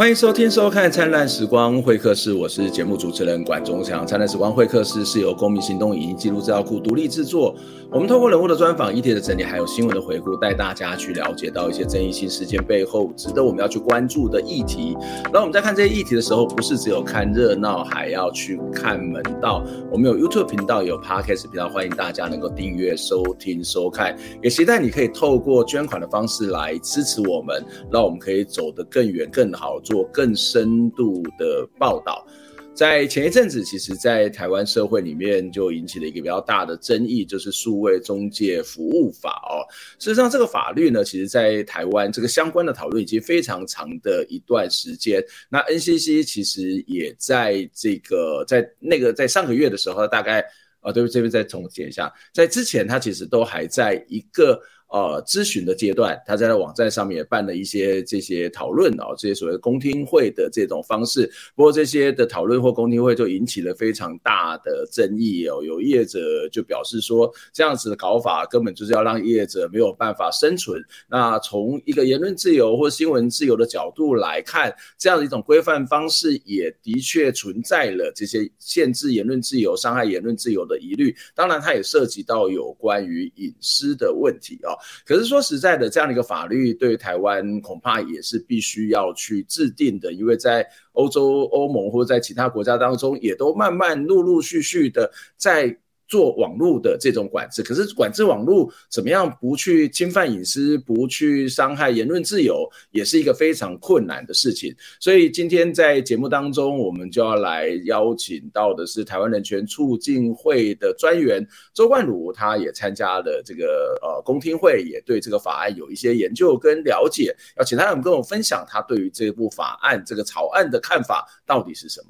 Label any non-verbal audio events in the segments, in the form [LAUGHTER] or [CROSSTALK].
欢迎收听、收看《灿烂时光会客室》，我是节目主持人管中祥。《灿烂时光会客室》是由公民行动影音记录资料库独立制作。我们透过人物的专访、议题的整理，还有新闻的回顾，带大家去了解到一些争议性事件背后值得我们要去关注的议题。那我们在看这些议题的时候，不是只有看热闹，还要去看门道。我们有 YouTube 频道，有 Podcast 频道，欢迎大家能够订阅、收听、收看。也期待你可以透过捐款的方式来支持我们，让我们可以走得更远、更好。做更深度的报道，在前一阵子，其实，在台湾社会里面就引起了一个比较大的争议，就是数位中介服务法哦。事实上，这个法律呢，其实，在台湾这个相关的讨论已经非常长的一段时间。那 NCC 其实也在这个在那个在上个月的时候，大概啊，对不起，这边再总结一下，在之前，他其实都还在一个。呃，咨询的阶段，他在网站上面也办了一些这些讨论哦，这些所谓公听会的这种方式。不过这些的讨论或公听会就引起了非常大的争议哦。有业者就表示说，这样子的搞法根本就是要让业者没有办法生存。那从一个言论自由或新闻自由的角度来看，这样的一种规范方式也的确存在了这些限制言论自由、伤害言论自由的疑虑。当然，它也涉及到有关于隐私的问题哦。可是说实在的，这样的一个法律对台湾恐怕也是必须要去制定的，因为在欧洲、欧盟或者在其他国家当中，也都慢慢陆陆续续的在。做网络的这种管制，可是管制网络怎么样不去侵犯隐私，不去伤害言论自由，也是一个非常困难的事情。所以今天在节目当中，我们就要来邀请到的是台湾人权促进会的专员周冠儒，他也参加了这个呃公听会，也对这个法案有一些研究跟了解。要请他们跟我分享他对于这部法案这个草案的看法到底是什么？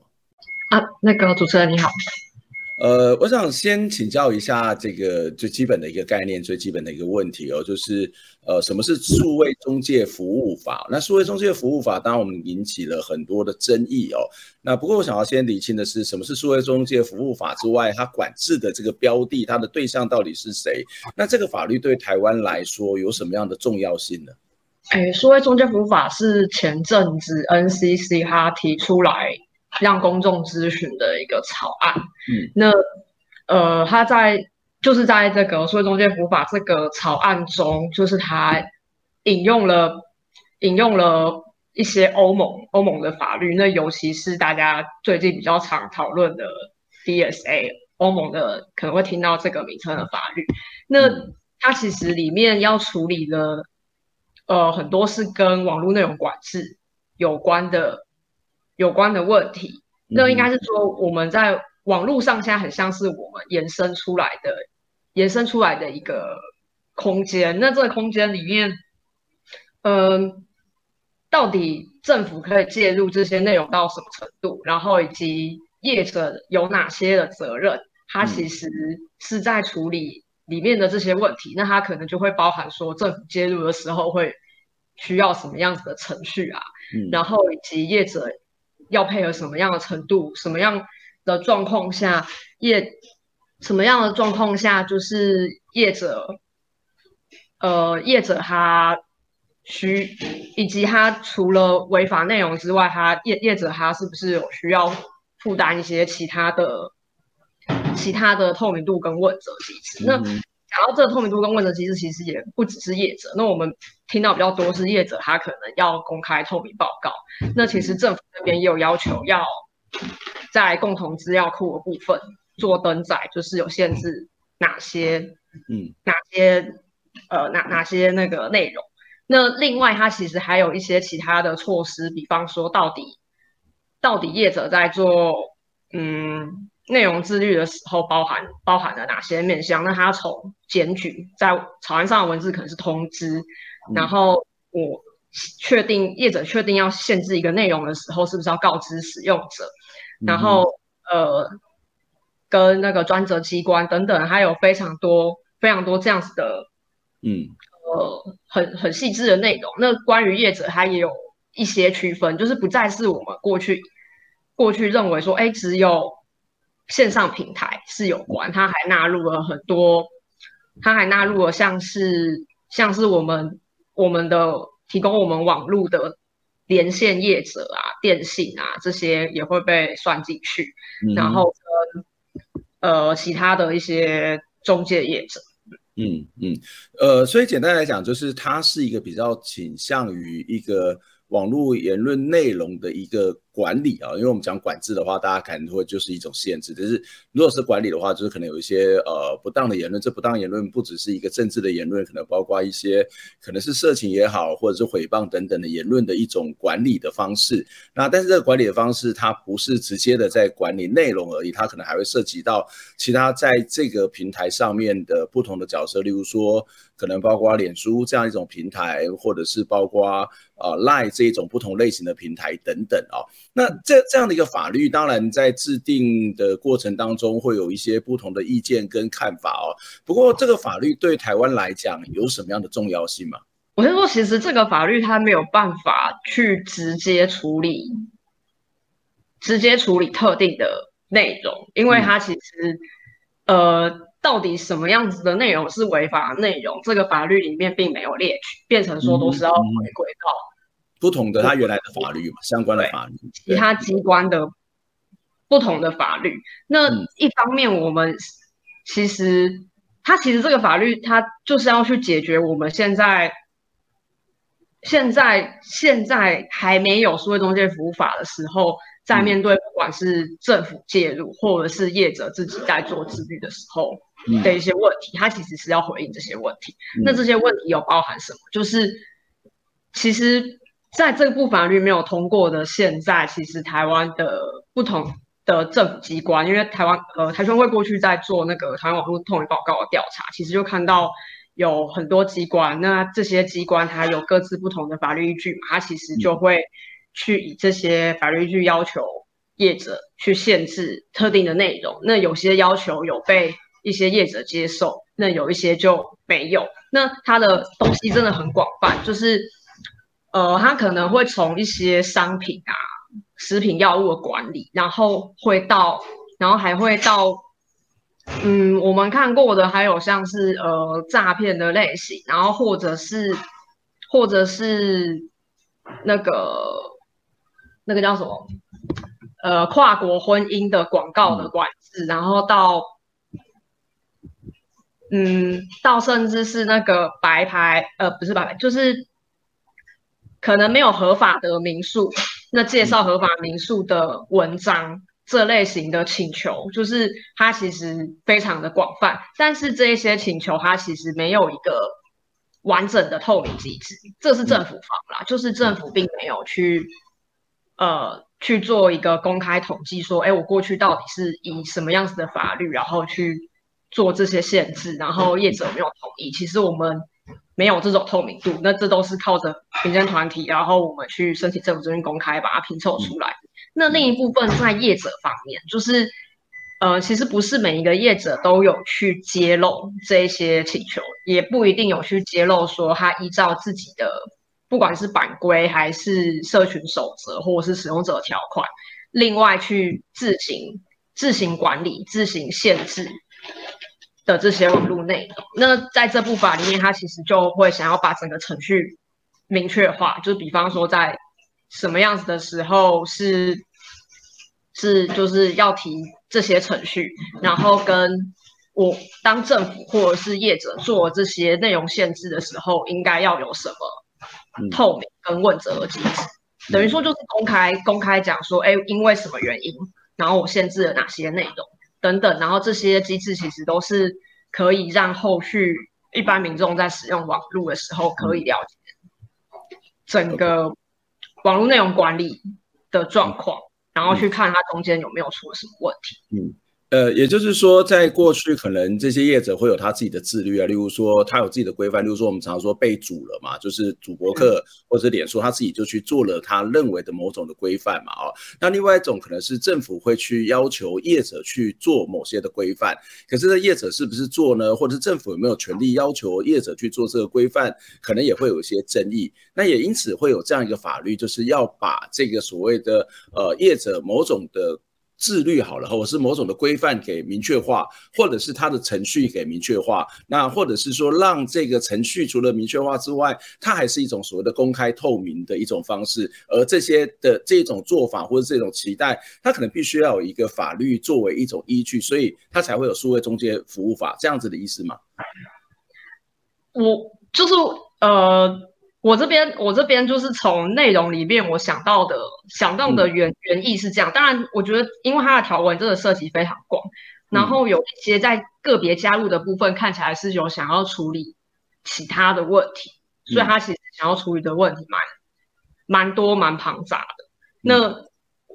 啊，那个主持人你好。呃，我想先请教一下这个最基本的一个概念，最基本的一个问题哦，就是呃，什么是数位中介服务法？那数位中介服务法，当然我们引起了很多的争议哦。那不过我想要先厘清的是，什么是数位中介服务法之外，它管制的这个标的，它的对象到底是谁？那这个法律对台湾来说有什么样的重要性呢？哎，数位中介服务法是前阵子 NCC 它提出来。让公众咨询的一个草案，嗯，那呃，他在就是在这个数位中介服务法这个草案中，就是他引用了引用了一些欧盟欧盟的法律，那尤其是大家最近比较常讨论的 DSA 欧盟的可能会听到这个名称的法律，那它其实里面要处理的呃很多是跟网络内容管制有关的。有关的问题，那应该是说我们在网络上现在很像是我们延伸出来的、延伸出来的一个空间。那这个空间里面，嗯、呃，到底政府可以介入这些内容到什么程度？然后以及业者有哪些的责任？它其实是在处理里面的这些问题。那它可能就会包含说，政府介入的时候会需要什么样子的程序啊？然后以及业者。要配合什么样的程度，什么样的状况下业，什么样的状况下就是业者，呃，业者他需，以及他除了违法内容之外，他业业者他是不是有需要负担一些其他的、其他的透明度跟问责机制？那讲到这个透明度跟问责机制，其实也不只是业者。那我们听到比较多是业者，他可能要公开透明报告。那其实政府那边也有要求，要在共同资料库的部分做登载，就是有限制哪些，嗯，哪些呃哪哪些那个内容。那另外，它其实还有一些其他的措施，比方说，到底到底业者在做，嗯。内容自律的时候包含包含了哪些面向？那他从检举在草案上的文字可能是通知，嗯、然后我确定业者确定要限制一个内容的时候，是不是要告知使用者？然后呃，跟那个专责机关等等，还有非常多非常多这样子的，嗯，呃，很很细致的内容。那关于业者，它也有一些区分，就是不再是我们过去过去认为说，哎，只有线上平台是有关，它还纳入了很多，它还纳入了像是像是我们我们的提供我们网络的。连线业者啊，电信啊，这些也会被算进去，嗯、然后跟呃其他的一些中介业者，嗯嗯，呃，所以简单来讲，就是它是一个比较倾向于一个。网络言论内容的一个管理啊，因为我们讲管制的话，大家可能会就是一种限制。但是如果是管理的话，就是可能有一些呃不当的言论。这不当言论不只是一个政治的言论，可能包括一些可能是色情也好，或者是诽谤等等的言论的一种管理的方式。那但是这个管理的方式，它不是直接的在管理内容而已，它可能还会涉及到其他在这个平台上面的不同的角色，例如说。可能包括脸书这样一种平台，或者是包括呃 Line 这一种不同类型的平台等等啊、哦。那这这样的一个法律，当然在制定的过程当中会有一些不同的意见跟看法哦。不过这个法律对台湾来讲有什么样的重要性吗？我是说，其实这个法律它没有办法去直接处理，直接处理特定的内容，因为它其实、呃。到底什么样子的内容是违法内容？这个法律里面并没有列举，变成说都是要回归到不同的他原来的法律嘛，相关的法律，其他机关的不同的法律。那一方面，我们其实他其实这个法律，它就是要去解决我们现在现在现在还没有数位中介服务法的时候。在面对不管是政府介入，或者是业者自己在做自律的时候的一些问题，它其实是要回应这些问题。那这些问题有包含什么？就是其实在这部法律没有通过的现在，其实台湾的不同的政府机关，因为台湾呃台宣会过去在做那个台湾网络透明报告的调查，其实就看到有很多机关，那这些机关它有各自不同的法律依据嘛，它其实就会。去以这些法律去要求业者去限制特定的内容，那有些要求有被一些业者接受，那有一些就没有。那它的东西真的很广泛，就是呃，他可能会从一些商品啊、食品药物的管理，然后会到，然后还会到，嗯，我们看过的还有像是呃诈骗的类型，然后或者是或者是那个。那个叫什么？呃，跨国婚姻的广告的管制，然后到，嗯，到甚至是那个白牌，呃，不是白牌，就是可能没有合法的民宿，那介绍合法民宿的文章，嗯、这类型的请求，就是它其实非常的广泛，但是这一些请求，它其实没有一个完整的透明机制，这是政府方啦，嗯、就是政府并没有去。呃，去做一个公开统计，说，哎，我过去到底是以什么样子的法律，然后去做这些限制，然后业者没有同意。其实我们没有这种透明度，那这都是靠着民间团体，然后我们去申请政府这边公开把它拼凑出来。那另一部分在业者方面，就是，呃，其实不是每一个业者都有去揭露这些请求，也不一定有去揭露说他依照自己的。不管是版规还是社群守则，或者是使用者条款，另外去自行自行管理、自行限制的这些网络内容，那在这部法里面，它其实就会想要把整个程序明确化，就是比方说在什么样子的时候是是就是要提这些程序，然后跟我当政府或者是业者做这些内容限制的时候，应该要有什么。透明跟问责的机制，嗯、等于说就是公开公开讲说，哎，因为什么原因，然后我限制了哪些内容等等，然后这些机制其实都是可以让后续一般民众在使用网络的时候可以了解整个网络内容管理的状况，然后去看它中间有没有出了什么问题。嗯。呃，也就是说，在过去可能这些业者会有他自己的自律啊，例如说他有自己的规范，例如说我们常说被主了嘛，就是主播客或者脸书他自己就去做了他认为的某种的规范嘛，哦，那另外一种可能是政府会去要求业者去做某些的规范，可是这业者是不是做呢？或者政府有没有权利要求业者去做这个规范？可能也会有一些争议。那也因此会有这样一个法律，就是要把这个所谓的呃业者某种的。自律好了，或者是某种的规范给明确化，或者是它的程序给明确化，那或者是说让这个程序除了明确化之外，它还是一种所谓的公开透明的一种方式。而这些的这种做法或者这种期待，它可能必须要有一个法律作为一种依据，所以它才会有数位中介服务法这样子的意思吗？我就是呃。我这边，我这边就是从内容里面我想到的，想到的原原意是这样。当然，我觉得因为它的条文真的涉及非常广，然后有一些在个别加入的部分看起来是有想要处理其他的问题，所以它其实想要处理的问题蛮蛮多蛮庞杂的。那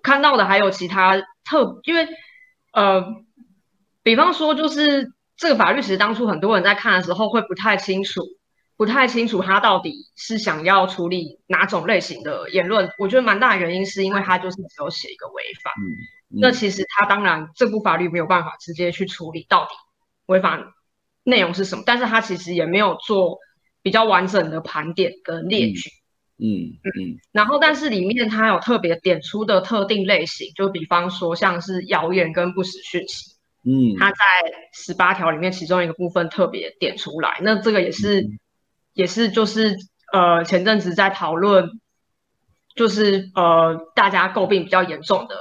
看到的还有其他特，因为呃，比方说就是这个法律，其实当初很多人在看的时候会不太清楚。不太清楚他到底是想要处理哪种类型的言论，我觉得蛮大的原因是因为他就是只有写一个违法。嗯嗯、那其实他当然这部法律没有办法直接去处理到底违法内容是什么，但是他其实也没有做比较完整的盘点跟列举。嗯嗯，嗯，然后但是里面他有特别点出的特定类型，就比方说像是谣言跟不实讯息。嗯，他在十八条里面其中一个部分特别点出来，那这个也是。嗯也是，就是呃，前阵子在讨论，就是呃，大家诟病比较严重的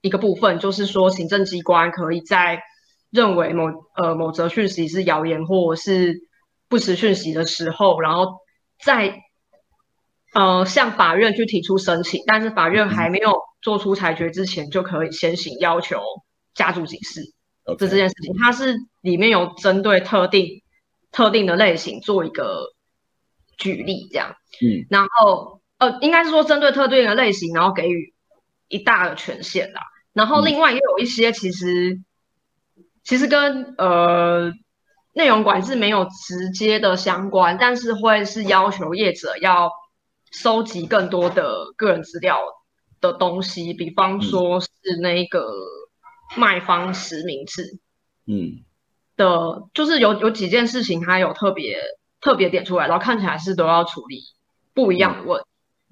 一个部分，就是说行政机关可以在认为某呃某则讯息是谣言或者是不实讯息的时候，然后在呃向法院去提出申请，但是法院还没有做出裁决之前，就可以先行要求加注警示。这这件事情，它是里面有针对特定。特定的类型做一个举例，这样，嗯，然后呃，应该是说针对特定的类型，然后给予一大的权限啦。然后另外也有一些其实、嗯、其实跟呃内容管制没有直接的相关，但是会是要求业者要收集更多的个人资料的东西，比方说是那个卖方实名制，嗯。的，就是有有几件事情，他有特别特别点出来，然后看起来是都要处理不一样的问。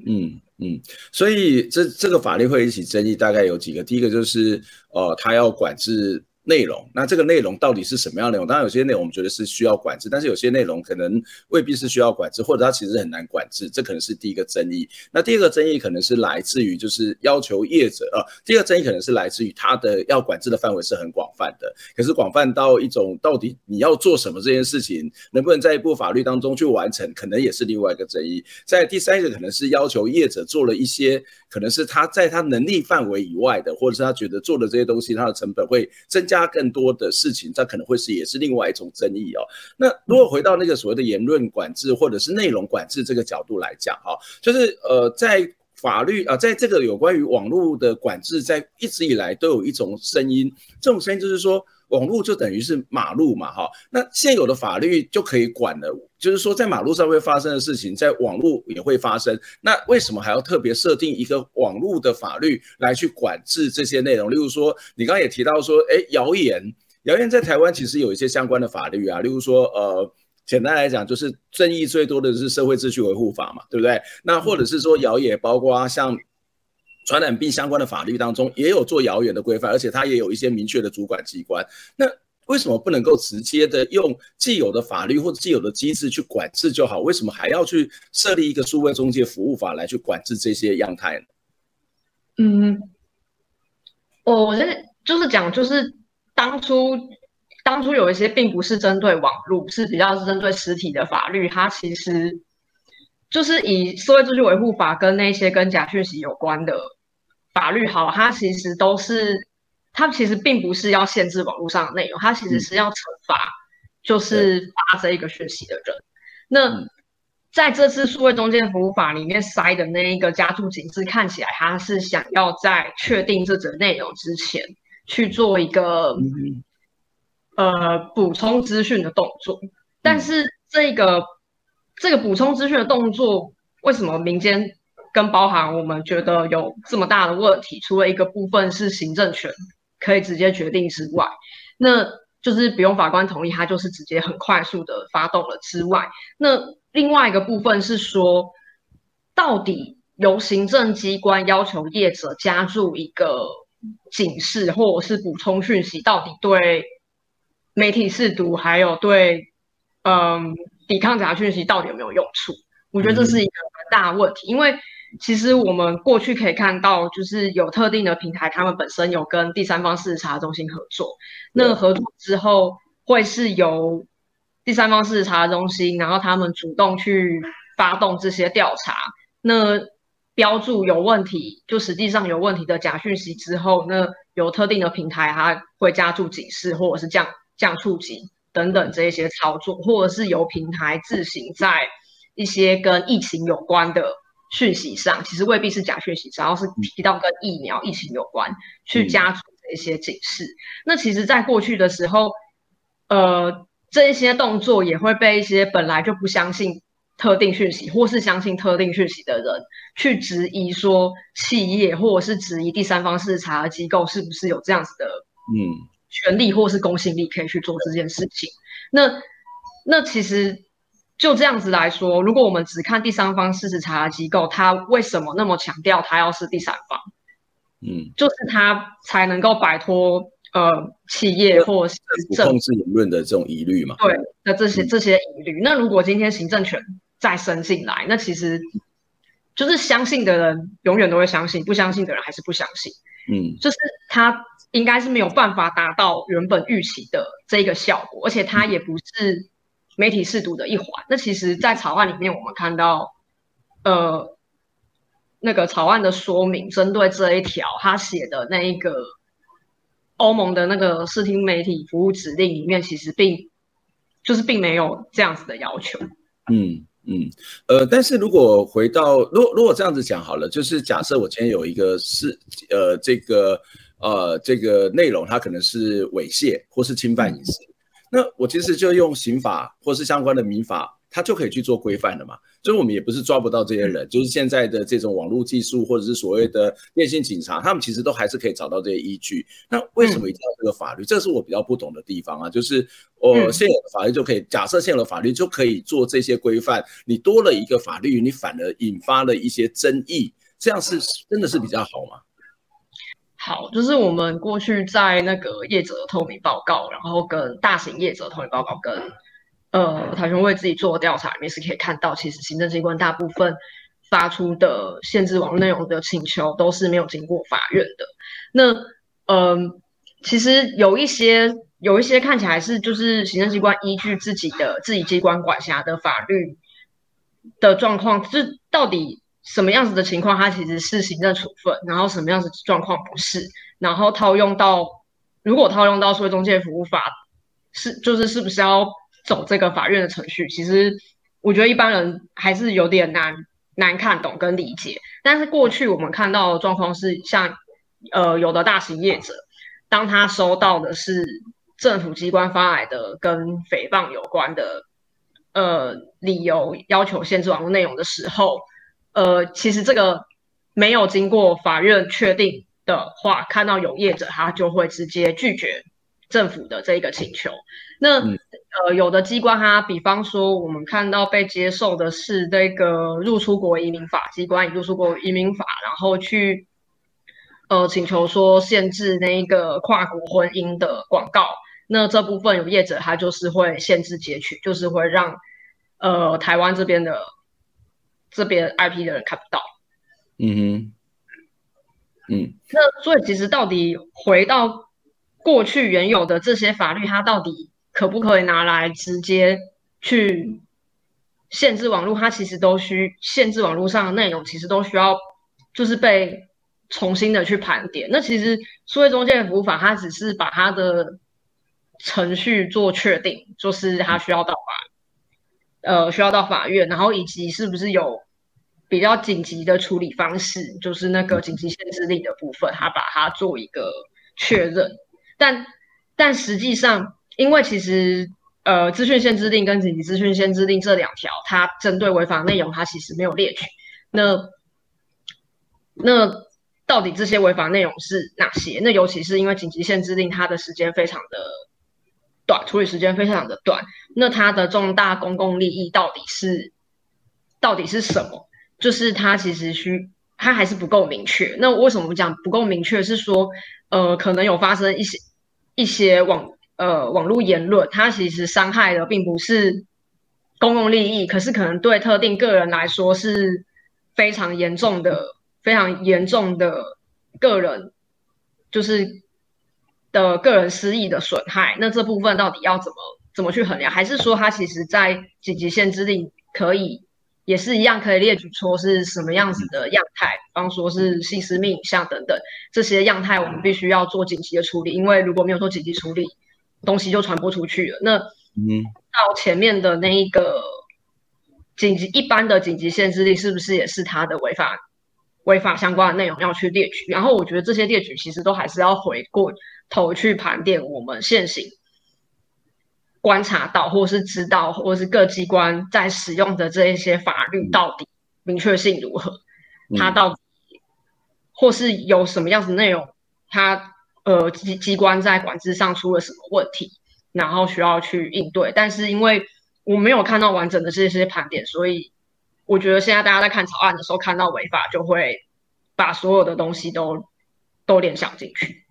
嗯嗯，所以这这个法律会引起争议，大概有几个。第一个就是，呃，他要管制。内容，那这个内容到底是什么样的内容？当然，有些内容我们觉得是需要管制，但是有些内容可能未必是需要管制，或者它其实很难管制，这可能是第一个争议。那第二个争议可能是来自于就是要求业者啊，第二个争议可能是来自于它的要管制的范围是很广泛的，可是广泛到一种到底你要做什么这件事情，能不能在一部法律当中去完成，可能也是另外一个争议。在第三个可能是要求业者做了一些可能是他在他能力范围以外的，或者是他觉得做的这些东西，他的成本会增。加更多的事情，这可能会是也是另外一种争议哦。那如果回到那个所谓的言论管制或者是内容管制这个角度来讲，哈，就是呃，在法律啊，在这个有关于网络的管制，在一直以来都有一种声音，这种声音就是说。网络就等于是马路嘛，哈，那现有的法律就可以管了，就是说在马路上会发生的事情，在网络也会发生。那为什么还要特别设定一个网络的法律来去管制这些内容？例如说，你刚刚也提到说，哎，谣言，谣言在台湾其实有一些相关的法律啊，例如说，呃，简单来讲就是争议最多的是社会秩序维护法嘛，对不对？那或者是说谣言，包括像。传染病相关的法律当中也有做遥远的规范，而且它也有一些明确的主管机关。那为什么不能够直接的用既有的法律或者既有的机制去管制就好？为什么还要去设立一个数位中介服务法来去管制这些样态呢？嗯，我我是就是讲，就是当初当初有一些并不是针对网络，是比较是针对实体的法律，它其实就是以社会秩序维护法跟那些跟假讯息有关的。法律好，它其实都是，它其实并不是要限制网络上的内容，它其实是要惩罚，就是发这一个讯息的人。那在这次数位中介服务法里面塞的那一个加注警示，看起来他是想要在确定这则内容之前，去做一个、嗯、呃补充资讯的动作。但是这个、嗯、这个补充资讯的动作，为什么民间跟包含我们觉得有这么大的问题？除了一个部分是行政权可以直接决定之外，那就是不用法官同意，他就是直接很快速的发动了之外，那另外一个部分是说，到底由行政机关要求业者加入一个警示或者是补充讯息，到底对媒体试读还有对嗯抵抗假讯息到底有没有用处？我觉得这是一个蛮大的问题，因为。其实我们过去可以看到，就是有特定的平台，他们本身有跟第三方事实查中心合作。那合作之后，会是由第三方事实查中心，然后他们主动去发动这些调查。那标注有问题，就实际上有问题的假讯息之后，那有特定的平台，它会加注警示，或者是降降触及等等这一些操作，或者是由平台自行在一些跟疫情有关的。讯息上其实未必是假讯息，只要是提到跟疫苗、疫情有关，去加注一些警示。嗯、那其实，在过去的时候，呃，这一些动作也会被一些本来就不相信特定讯息，或是相信特定讯息的人，去质疑说企业，或者是质疑第三方事实查核机构是不是有这样子的嗯权利，或是公信力可以去做这件事情。嗯、那那其实。就这样子来说，如果我们只看第三方事实查核机构，他为什么那么强调他要是第三方？嗯，就是他才能够摆脱呃企业或是政府控制言论的这种疑虑嘛？对，那这些这些疑虑。嗯、那如果今天行政权再伸进来，那其实就是相信的人永远都会相信，不相信的人还是不相信。嗯，就是他应该是没有办法达到原本预期的这个效果，而且他也不是。媒体试读的一环，那其实，在草案里面，我们看到，呃，那个草案的说明，针对这一条，他写的那一个欧盟的那个视听媒体服务指令里面，其实并就是并没有这样子的要求。嗯嗯，呃，但是如果回到，如果如果这样子讲好了，就是假设我今天有一个是呃这个呃这个内容，它可能是猥亵或是侵犯隐私。那我其实就用刑法或是相关的民法，它就可以去做规范的嘛。所以我们也不是抓不到这些人，就是现在的这种网络技术或者是所谓的电信警察，他们其实都还是可以找到这些依据。那为什么一定要这个法律？这是我比较不懂的地方啊。就是我现有的法律就可以，假设现有的法律就可以做这些规范，你多了一个法律，你反而引发了一些争议，这样是真的是比较好吗？好，就是我们过去在那个业者的透明报告，然后跟大型业者的透明报告，跟呃台权为自己做调查里面是可以看到，其实行政机关大部分发出的限制网络内容的请求都是没有经过法院的。那嗯、呃，其实有一些有一些看起来是就是行政机关依据自己的自己机关管辖的法律的状况，就到底。什么样子的情况，它其实是行政处分，然后什么样子状况不是，然后套用到，如果套用到数位中介服务法，是就是是不是要走这个法院的程序？其实我觉得一般人还是有点难难看懂跟理解。但是过去我们看到的状况是像，像呃有的大型业者，当他收到的是政府机关发来的跟诽谤有关的呃理由，要求限制网络内容的时候。呃，其实这个没有经过法院确定的话，看到有业者他就会直接拒绝政府的这一个请求。那呃，有的机关他，比方说我们看到被接受的是这个入出国移民法机关，以入出国移民法，然后去呃请求说限制那个跨国婚姻的广告。那这部分有业者他就是会限制截取，就是会让呃台湾这边的。这边 IP 的人看不到，嗯哼，嗯，那所以其实到底回到过去原有的这些法律，它到底可不可以拿来直接去限制网络？它其实都需限制网络上的内容，其实都需要就是被重新的去盘点。那其实数位中介服务法，它只是把它的程序做确定，就是它需要到法。呃，需要到法院，然后以及是不是有比较紧急的处理方式，就是那个紧急限制令的部分，他把它做一个确认，但但实际上，因为其实呃，资讯限制令跟紧急资讯限制令这两条，它针对违法内容，它其实没有列举。那那到底这些违法内容是哪些？那尤其是因为紧急限制令，它的时间非常的短，处理时间非常的短。那它的重大公共利益到底是到底是什么？就是它其实需它还是不够明确。那为什么我们讲不够明确？是说呃，可能有发生一些一些网呃网络言论，它其实伤害的并不是公共利益，可是可能对特定个人来说是非常严重的。非常严重的个人，就是的个人私益的损害。那这部分到底要怎么怎么去衡量？还是说它其实在紧急限制令可以也是一样可以列举出是什么样子的样态，比方说是性私密影像等等这些样态，我们必须要做紧急的处理，因为如果没有做紧急处理，东西就传播出去了。那嗯，到前面的那一个紧急一般的紧急限制令，是不是也是它的违法？违法相关的内容要去列举，然后我觉得这些列举其实都还是要回过头去盘点我们现行观察到，或是知道，或是各机关在使用的这一些法律到底明确性如何，它到底或是有什么样子内容，它呃机机关在管制上出了什么问题，然后需要去应对。但是因为我没有看到完整的这些盘点，所以。我觉得现在大家在看草案的时候，看到违法就会把所有的东西都都联想进去。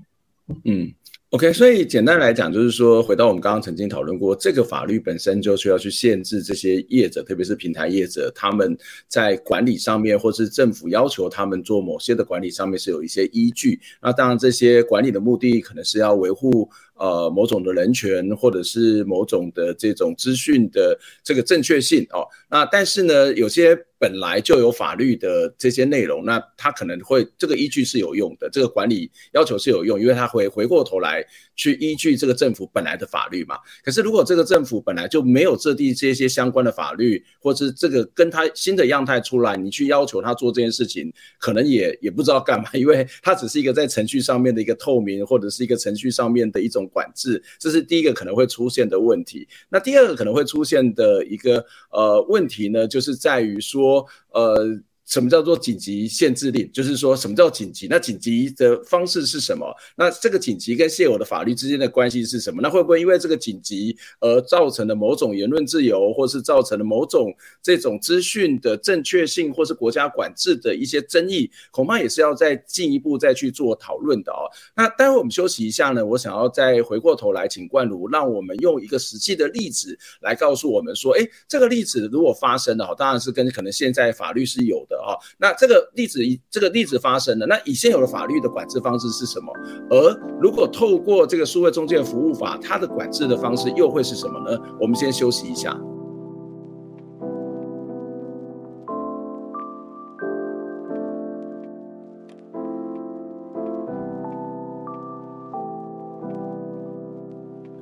嗯，OK，所以简单来讲，就是说回到我们刚刚曾经讨论过，这个法律本身就需要去限制这些业者，特别是平台业者，他们在管理上面，或是政府要求他们做某些的管理上面是有一些依据。那当然，这些管理的目的可能是要维护。呃，某种的人权，或者是某种的这种资讯的这个正确性哦，那但是呢，有些本来就有法律的这些内容，那他可能会这个依据是有用的，这个管理要求是有用，因为他会回过头来去依据这个政府本来的法律嘛。可是如果这个政府本来就没有制定这些相关的法律，或是这个跟他新的样态出来，你去要求他做这件事情，可能也也不知道干嘛，[LAUGHS] 因为它只是一个在程序上面的一个透明，或者是一个程序上面的一种。管制，这是第一个可能会出现的问题。那第二个可能会出现的一个呃问题呢，就是在于说呃。什么叫做紧急限制令？就是说什么叫紧急？那紧急的方式是什么？那这个紧急跟现有的法律之间的关系是什么？那会不会因为这个紧急而造成了某种言论自由，或是造成了某种这种资讯的正确性，或是国家管制的一些争议？恐怕也是要再进一步再去做讨论的哦。那待会我们休息一下呢，我想要再回过头来请冠儒，让我们用一个实际的例子来告诉我们说，哎，这个例子如果发生了，当然是跟可能现在法律是有的。哦，那这个例子以这个例子发生了，那以现有的法律的管制方式是什么？而如果透过这个数位中介服务法，它的管制的方式又会是什么呢？我们先休息一下。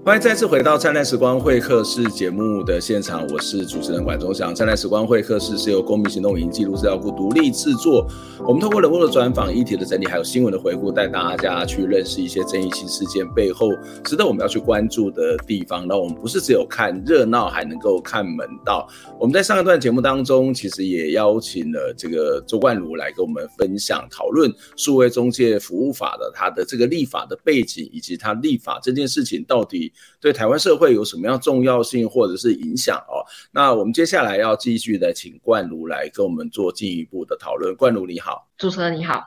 欢迎再次回到灿烂时光会客室节目的现场，我是主持人管中祥。灿烂时光会客室是由公民行动影音记录资料库独立制作，我们通过人物的专访、议题的整理，还有新闻的回顾，带大家去认识一些争议性事件背后值得我们要去关注的地方。那我们不是只有看热闹，还能够看门道。我们在上一段节目当中，其实也邀请了这个周冠儒来跟我们分享讨论数位中介服务法的它的这个立法的背景，以及它立法这件事情到底。对台湾社会有什么样重要性或者是影响哦？那我们接下来要继续的请冠如来跟我们做进一步的讨论。冠如你好，主持人你好。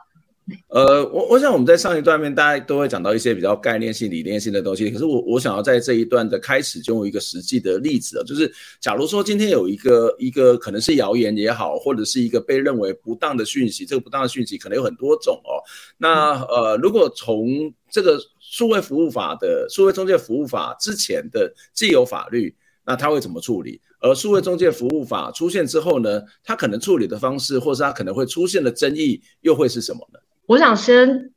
呃，我我想我们在上一段面大家都会讲到一些比较概念性、理念性的东西，可是我我想要在这一段的开始就用一个实际的例子啊，就是假如说今天有一个一个可能是谣言也好，或者是一个被认为不当的讯息，这个不当的讯息可能有很多种哦。那呃，如果从这个数位服务法的数位中介服务法之前的既有法律，那它会怎么处理？而数位中介服务法出现之后呢，它可能处理的方式，或是它可能会出现的争议，又会是什么呢？我想先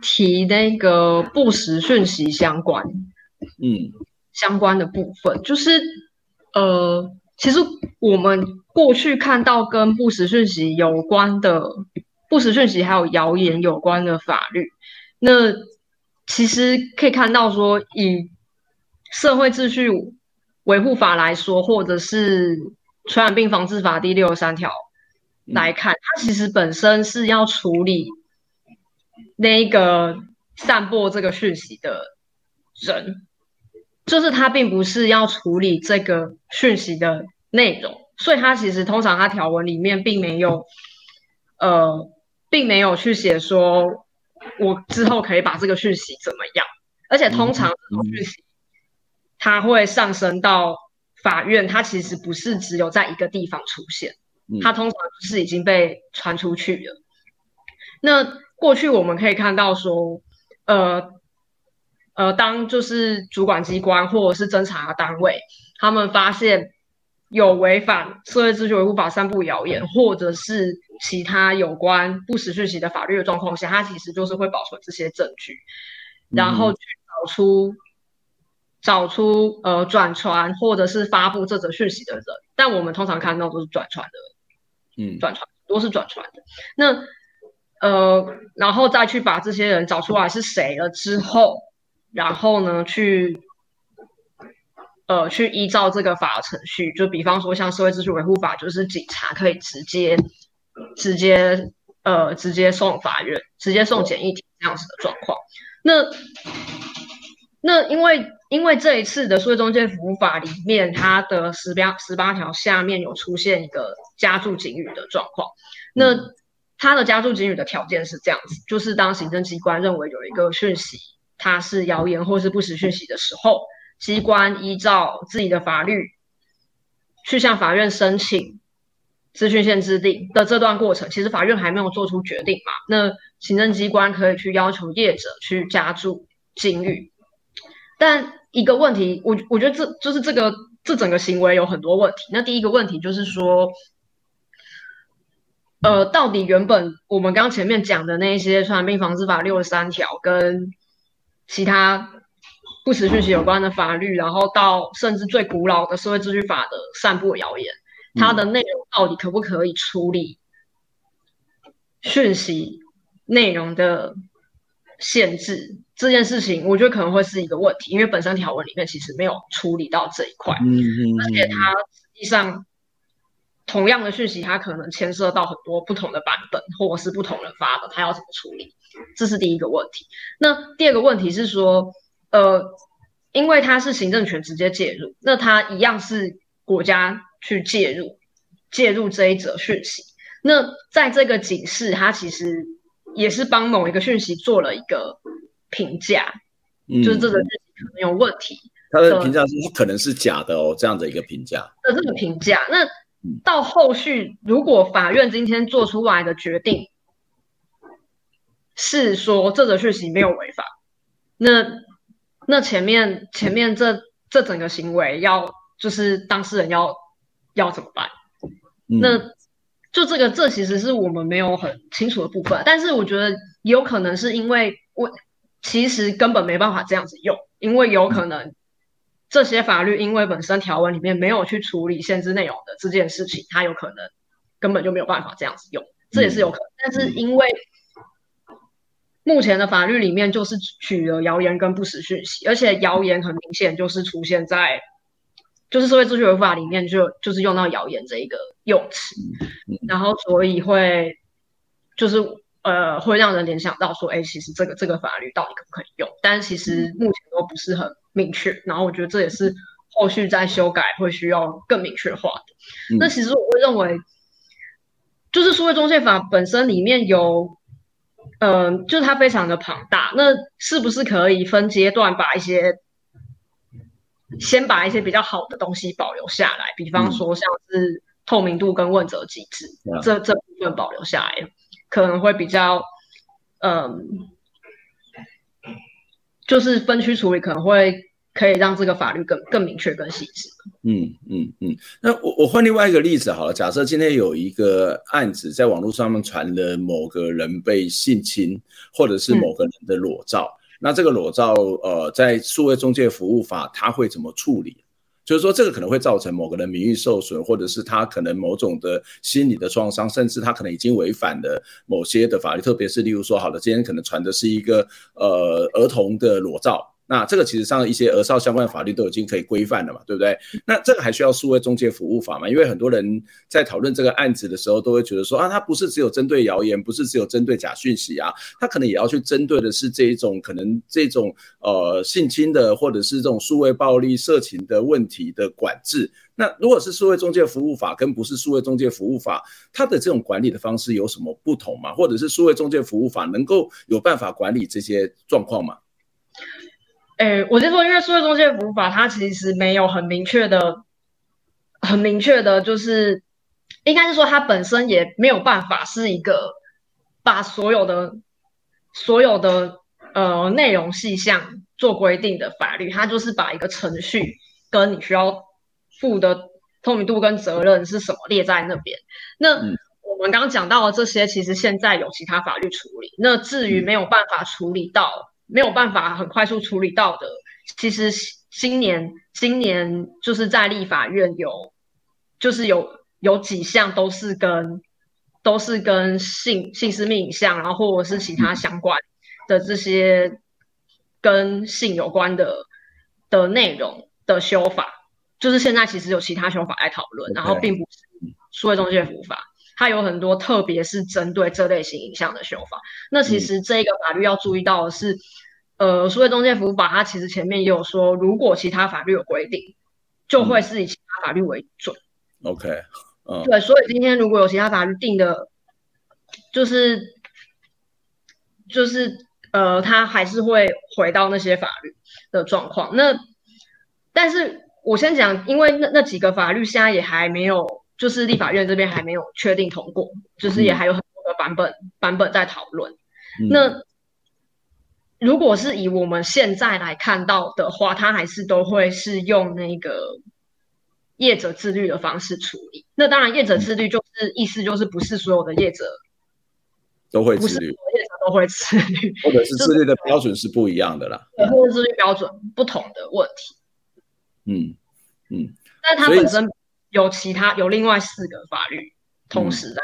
提那个不实讯息相关，嗯，相关的部分，就是呃，其实我们过去看到跟不实讯息有关的不实讯息还有谣言有关的法律，那其实可以看到说，以社会秩序维护法来说，或者是传染病防治法第六十三条来看，嗯、它其实本身是要处理那个散播这个讯息的人，就是它并不是要处理这个讯息的内容，所以它其实通常它条文里面并没有，呃，并没有去写说。我之后可以把这个讯息怎么样？而且通常这种讯息，它会上升到法院，它其实不是只有在一个地方出现，它通常是已经被传出去了。那过去我们可以看到说，呃呃，当就是主管机关或者是侦查单位，他们发现。有违反社会秩序维护法散布谣言，或者是其他有关不实讯息的法律的状况下，他其实就是会保存这些证据，然后去找出、嗯、找出呃转传或者是发布这则讯息的人。但我们通常看到都是转传的，嗯，转传都是转传的。那呃，然后再去把这些人找出来是谁了之后，然后呢去。呃，去依照这个法程序，就比方说像社会秩序维护法，就是警察可以直接、直接、呃，直接送法院，直接送检疫庭这样子的状况。那那因为因为这一次的社会中介服务法里面，它的十八十八条下面有出现一个加注警语的状况。那它的加注警语的条件是这样子，就是当行政机关认为有一个讯息它是谣言或是不实讯息的时候。机关依照自己的法律去向法院申请资讯线制定的这段过程，其实法院还没有做出决定嘛？那行政机关可以去要求业者去加注禁语，但一个问题，我我觉得这就是这个这整个行为有很多问题。那第一个问题就是说，呃，到底原本我们刚前面讲的那些传染病防治法六十三条跟其他。不实讯息有关的法律，然后到甚至最古老的社会秩序法的散布谣言，它的内容到底可不可以处理讯息内容的限制这件事情，我觉得可能会是一个问题，因为本身条文里面其实没有处理到这一块，而且它实际上同样的讯息，它可能牵涉到很多不同的版本，或者是不同人发的，它要怎么处理？这是第一个问题。那第二个问题是说。呃，因为它是行政权直接介入，那它一样是国家去介入，介入这一则讯息。那在这个警示，它其实也是帮某一个讯息做了一个评价，嗯、就是这个讯息可能有问题。他的评价是可能是假的哦，这样的一个评价。的这个评价，那到后续如果法院今天做出来的决定是说这则讯息没有违法，那。那前面前面这这整个行为要就是当事人要要怎么办？嗯、那就这个这其实是我们没有很清楚的部分，但是我觉得有可能是因为我其实根本没办法这样子用，因为有可能这些法律因为本身条文里面没有去处理限制内容的这件事情，它有可能根本就没有办法这样子用，这也是有可能，但是因为。目前的法律里面就是取了谣言跟不实讯息，而且谣言很明显就是出现在，就是社会秩序违法里面就就是用到谣言这一个用词，然后所以会就是呃会让人联想到说，哎，其实这个这个法律到底可不可以用？但其实目前都不是很明确，然后我觉得这也是后续再修改会需要更明确化的。那其实我会认为，就是数位中介法本身里面有。嗯、呃，就是它非常的庞大，那是不是可以分阶段把一些，先把一些比较好的东西保留下来，比方说像是透明度跟问责机制，嗯、这这部分保留下来，可能会比较，嗯、呃，就是分区处理可能会。可以让这个法律更更明确、更细致。嗯嗯嗯。那我我换另外一个例子好了，假设今天有一个案子在网络上面传了某个人被性侵，或者是某个人的裸照，嗯、那这个裸照呃，在数位中介服务法它会怎么处理？就是说这个可能会造成某个人名誉受损，或者是他可能某种的心理的创伤，甚至他可能已经违反了某些的法律，特别是例如说，好了，今天可能传的是一个呃儿童的裸照。那这个其实上一些儿少相关的法律都已经可以规范了嘛，对不对？那这个还需要数位中介服务法嘛？因为很多人在讨论这个案子的时候，都会觉得说啊，它不是只有针对谣言，不是只有针对假讯息啊，它可能也要去针对的是这一种可能这种呃性侵的或者是这种数位暴力、色情的问题的管制。那如果是数位中介服务法跟不是数位中介服务法，它的这种管理的方式有什么不同吗？或者是数位中介服务法能够有办法管理这些状况吗？诶，我先说，因为数位中介服务法它其实没有很明确的、很明确的，就是应该是说它本身也没有办法是一个把所有的、所有的呃内容细项做规定的法律，它就是把一个程序跟你需要负的透明度跟责任是什么列在那边。那我们刚刚讲到的这些，其实现在有其他法律处理。那至于没有办法处理到。没有办法很快速处理到的，其实今年今年就是在立法院有，就是有有几项都是跟都是跟性性私密影像，然后或者是其他相关的这些跟性有关的的内容的修法，就是现在其实有其他修法来讨论，然后并不是数位中介服务法。它有很多，特别是针对这类型影像的修法。那其实这个法律要注意到的是，嗯、呃，所谓中介服务法它其实前面也有说，如果其他法律有规定，就会是以其他法律为准。OK，嗯，对，所以今天如果有其他法律定的，就是就是呃，它还是会回到那些法律的状况。那但是我先讲，因为那那几个法律现在也还没有。就是立法院这边还没有确定通过，就是也还有很多个版本、嗯、版本在讨论。嗯、那如果是以我们现在来看到的话，它还是都会是用那个业者自律的方式处理。那当然，业者自律就是、嗯、意思就是不是所有的业者都会自律，业者都会自律，或者是自律的标准是不一样的啦，对，或者自律标准不同的问题。嗯嗯，但它本身。有其他有另外四个法律同时在，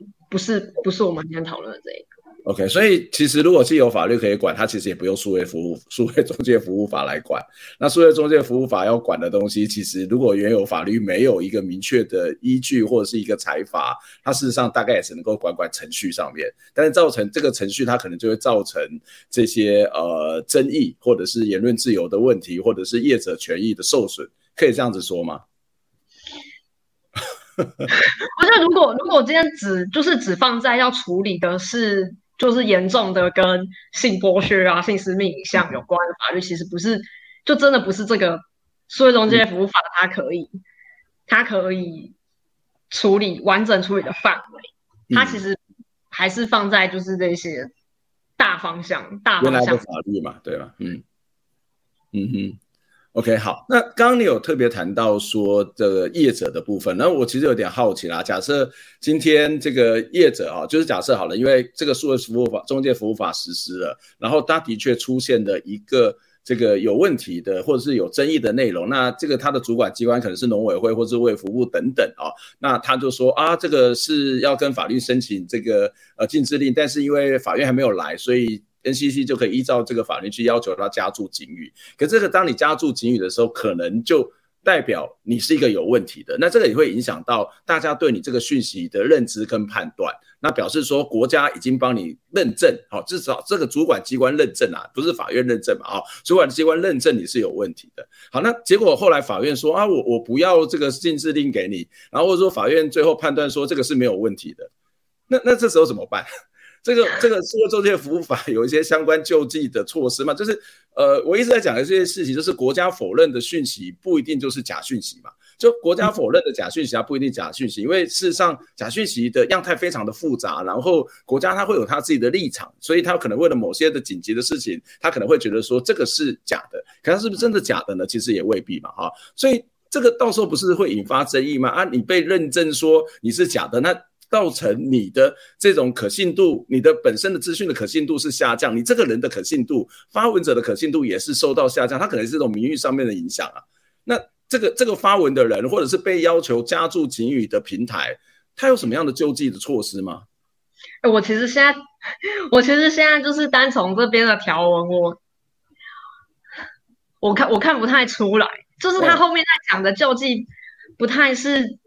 嗯、不是不是我们今天讨论的这一个。OK，所以其实如果是有法律可以管，它其实也不用数位服务 [LAUGHS] 数位中介服务法来管。那数位中介服务法要管的东西，其实如果原有法律没有一个明确的依据或者是一个裁罚，它事实上大概也是能够管管程序上面。但是造成这个程序，它可能就会造成这些呃争议，或者是言论自由的问题，或者是业者权益的受损，可以这样子说吗？我觉得，如果如果今天只就是只放在要处理的是就是严重的跟性剥削啊、性私密影像有关的法律，其实不是，就真的不是这个数位中介服务法，它可以它可以处理完整处理的范围，它其实还是放在就是这些大方向、大方向的法律嘛，对吧？嗯嗯哼。OK，好，那刚刚你有特别谈到说这个业者的部分，那我其实有点好奇啦。假设今天这个业者啊，就是假设好了，因为这个数位服务法、中介服务法实施了，然后他的确出现了一个这个有问题的或者是有争议的内容，那这个他的主管机关可能是农委会或者是卫福部等等啊，那他就说啊，这个是要跟法律申请这个呃禁制令，但是因为法院还没有来，所以。NCC 就可以依照这个法律去要求他加注警语，可这个当你加注警语的时候，可能就代表你是一个有问题的，那这个也会影响到大家对你这个讯息的认知跟判断，那表示说国家已经帮你认证，好，至少这个主管机关认证啊，不是法院认证嘛，啊，主管机关认证你是有问题的，好，那结果后来法院说啊，我我不要这个禁制令给你，然后说法院最后判断说这个是没有问题的，那那这时候怎么办？这个这个社会中介服务法有一些相关救济的措施嘛？就是呃，我一直在讲的这些事情，就是国家否认的讯息不一定就是假讯息嘛。就国家否认的假讯息，它不一定假讯息，因为事实上假讯息的样态非常的复杂，然后国家它会有它自己的立场，所以它可能为了某些的紧急的事情，它可能会觉得说这个是假的，可它是不是真的假的呢？其实也未必嘛，哈。所以这个到时候不是会引发争议吗？啊，你被认证说你是假的，那。造成你的这种可信度，你的本身的资讯的可信度是下降，你这个人的可信度，发文者的可信度也是受到下降，他可能是这种名誉上面的影响啊。那这个这个发文的人，或者是被要求加注警语的平台，他有什么样的救济的措施吗？我其实现在，[LAUGHS] 我其实现在就是单从这边的条文，我我看我看不太出来，就是他后面在讲的救济不太是，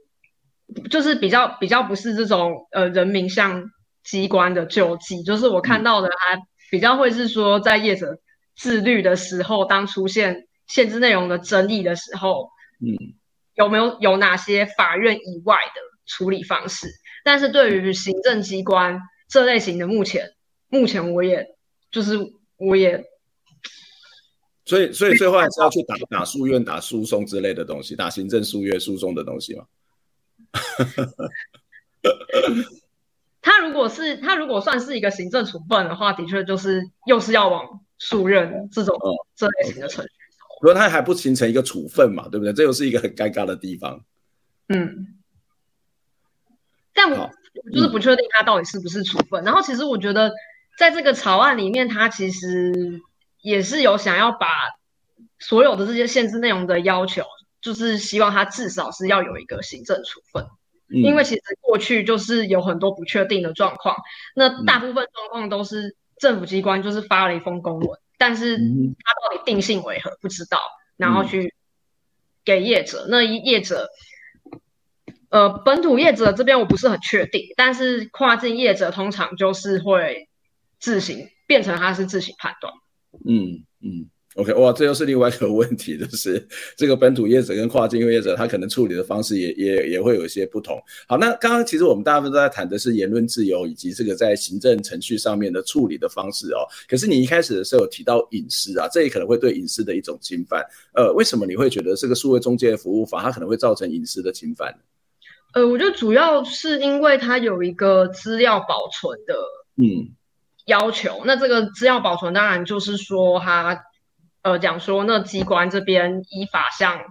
就是比较比较不是这种呃人民向机关的救济，就是我看到的还比较会是说在业者自律的时候，当出现限制内容的争议的时候，嗯，有没有有哪些法院以外的处理方式？但是对于行政机关这类型的，目前目前我也就是我也，所以所以最后还是要去打打诉愿、打诉讼之类的东西，打行政诉愿、诉讼的东西吗？[LAUGHS] 他如果是他如果算是一个行政处分的话，的确就是又是要往诉认这种、哦、这类型的程序。如果他还不形成一个处分嘛，对不对？这又是一个很尴尬的地方。嗯。但我就是不确定他到底是不是处分。嗯、然后其实我觉得，在这个草案里面，他其实也是有想要把所有的这些限制内容的要求，就是希望他至少是要有一个行政处分。嗯、因为其实过去就是有很多不确定的状况，那大部分状况都是政府机关就是发了一封公文，嗯、但是他到底定性为何不知道，然后去给业者，那业者。呃，本土业者这边我不是很确定，但是跨境业者通常就是会自行变成他是自行判断。嗯嗯，OK，哇，这又是另外一个问题，[LAUGHS] 就是这个本土业者跟跨境业者，他可能处理的方式也也也会有一些不同。好，那刚刚其实我们大部分都在谈的是言论自由以及这个在行政程序上面的处理的方式哦。可是你一开始的时候有提到隐私啊，这也可能会对隐私的一种侵犯。呃，为什么你会觉得这个数位中介服务法它可能会造成隐私的侵犯？呃，我觉得主要是因为它有一个资料保存的嗯要求，嗯、那这个资料保存当然就是说它呃讲说那机关这边依法向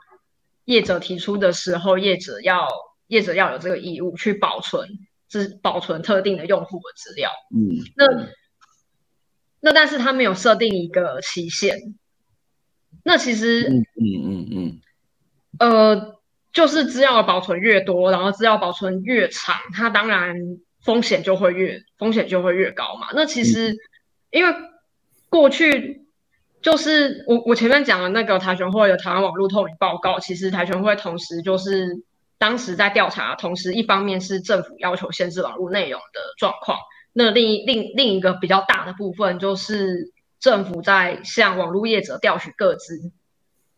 业者提出的时候，业者要业者要有这个义务去保存，只保存特定的用户的资料，嗯，那那但是他没有设定一个期限，那其实嗯嗯嗯嗯呃。就是资料的保存越多，然后资料保存越长，它当然风险就会越风险就会越高嘛。那其实，因为过去就是我我前面讲的那个台权会的台湾网络透明报告，其实台权会同时就是当时在调查，同时一方面是政府要求限制网络内容的状况，那另一另另一个比较大的部分就是政府在向网络业者调取各资。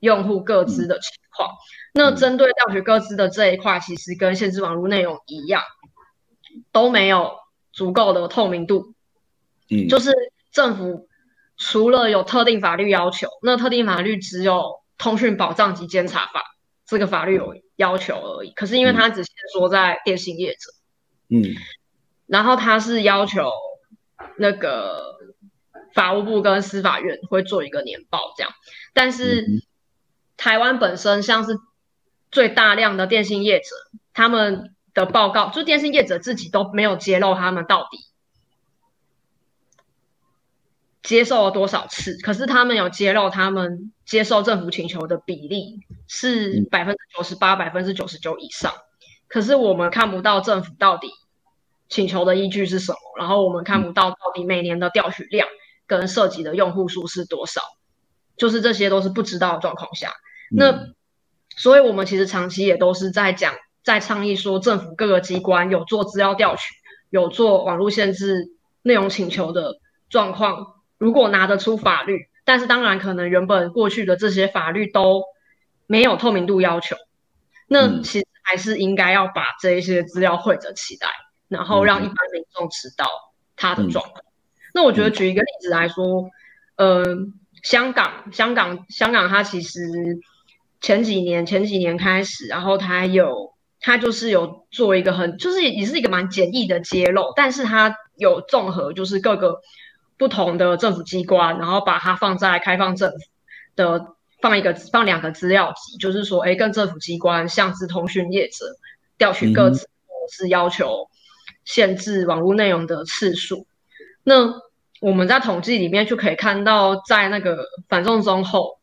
用户各资的情况，那针对调取各资的这一块，其实跟限制网络内容一样，都没有足够的透明度。嗯，就是政府除了有特定法律要求，那特定法律只有《通讯保障及监察法》这个法律有要求而已。可是因为它只限说在电信业者，嗯，然后它是要求那个法务部跟司法院会做一个年报这样，但是。嗯台湾本身像是最大量的电信业者，他们的报告就电信业者自己都没有揭露他们到底接受了多少次，可是他们有揭露他们接受政府请求的比例是百分之九十八、百分之九十九以上，可是我们看不到政府到底请求的依据是什么，然后我们看不到到底每年的调取量跟涉及的用户数是多少，就是这些都是不知道的状况下。那，所以我们其实长期也都是在讲，在倡议说，政府各个机关有做资料调取，有做网络限制内容请求的状况，如果拿得出法律，但是当然可能原本过去的这些法律都没有透明度要求，那其实还是应该要把这一些资料汇整起来，然后让一般民众知道它的状况。那我觉得举一个例子来说，嗯、呃，香港，香港，香港，它其实。前几年，前几年开始，然后它有，他就是有做一个很，就是也是一个蛮简易的揭露，但是他有综合，就是各个不同的政府机关，然后把它放在开放政府的放一个放两个资料集，就是说，哎，跟政府机关像是通讯业者调取各自，是要求限制网络内容的次数。那我们在统计里面就可以看到，在那个反送中后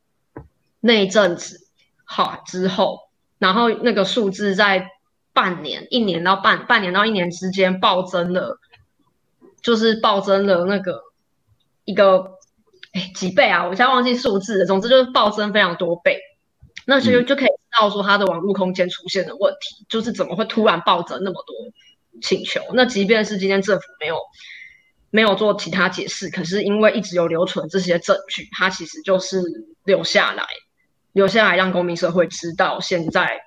那一阵子。好之后，然后那个数字在半年、一年到半半年到一年之间暴增了，就是暴增了那个一个哎几倍啊！我现在忘记数字了，总之就是暴增非常多倍。那其实就可以知道说它的网络空间出现的问题，嗯、就是怎么会突然暴增那么多请求？那即便是今天政府没有没有做其他解释，可是因为一直有留存这些证据，它其实就是留下来，留下来让公民社会知道现在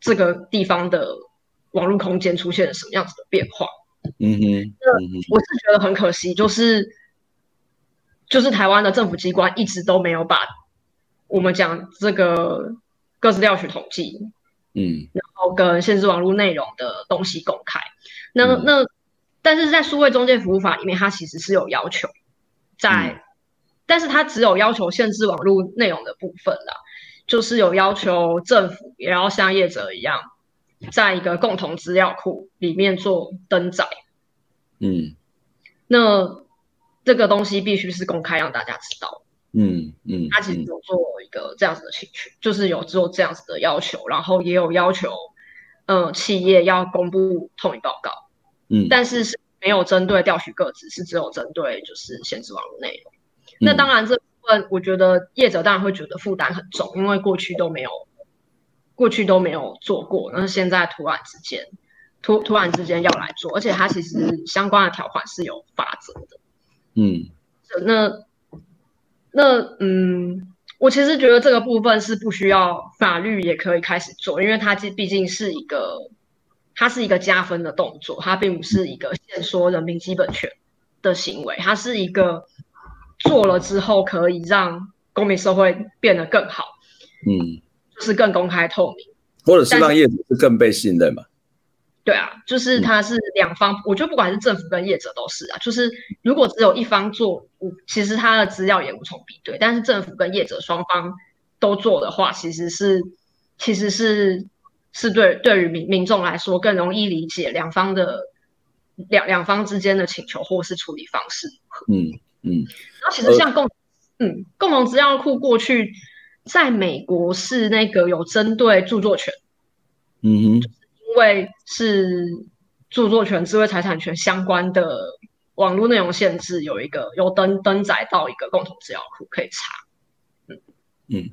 这个地方的网络空间出现了什么样子的变化。嗯哼，那我是觉得很可惜，就是就是台湾的政府机关一直都没有把我们讲这个。各资调取统计，嗯，然后跟限制网络内容的东西公开，那、嗯、那但是在数位中介服务法里面，它其实是有要求在，在、嗯，但是它只有要求限制网络内容的部分啦，就是有要求政府也要像业者一样，在一个共同资料库里面做登载，嗯，那这个东西必须是公开让大家知道。嗯嗯，他其实有做一个这样子的请求，嗯，就是有做这样子的要求，然后也有要求，嗯、呃，企业要公布透明报告，嗯，但是是没有针对调取个资，是只有针对就是限制网络内容，嗯。那当然这部分我觉得业者当然会觉得负担很重，因为过去都没有，过去都没有做过，那现在突然之间突突然之间要来做，而且它其实相关的条款是有法则的，嗯，那。那嗯，我其实觉得这个部分是不需要法律也可以开始做，因为它毕竟是一个，它是一个加分的动作，它并不是一个限缩人民基本权的行为，它是一个做了之后可以让公民社会变得更好，嗯，就是更公开透明，或者是让业主是更被信任嘛。对啊，就是它是两方，嗯，我觉得不管是政府跟业者都是啊。就是如果只有一方做，其实他的资料也无从比对。但是政府跟业者双方都做的话，其实是其实是是对对于民民众来说更容易理解两方的两两方之间的请求或是处理方式。嗯嗯。然后其实像共、呃、嗯共同资料库过去在美国是那个有针对著作权。嗯哼。因为是著作权、智慧财产权相关的网络内容限制，有一个有登登载到一个共同资料库可以查。嗯嗯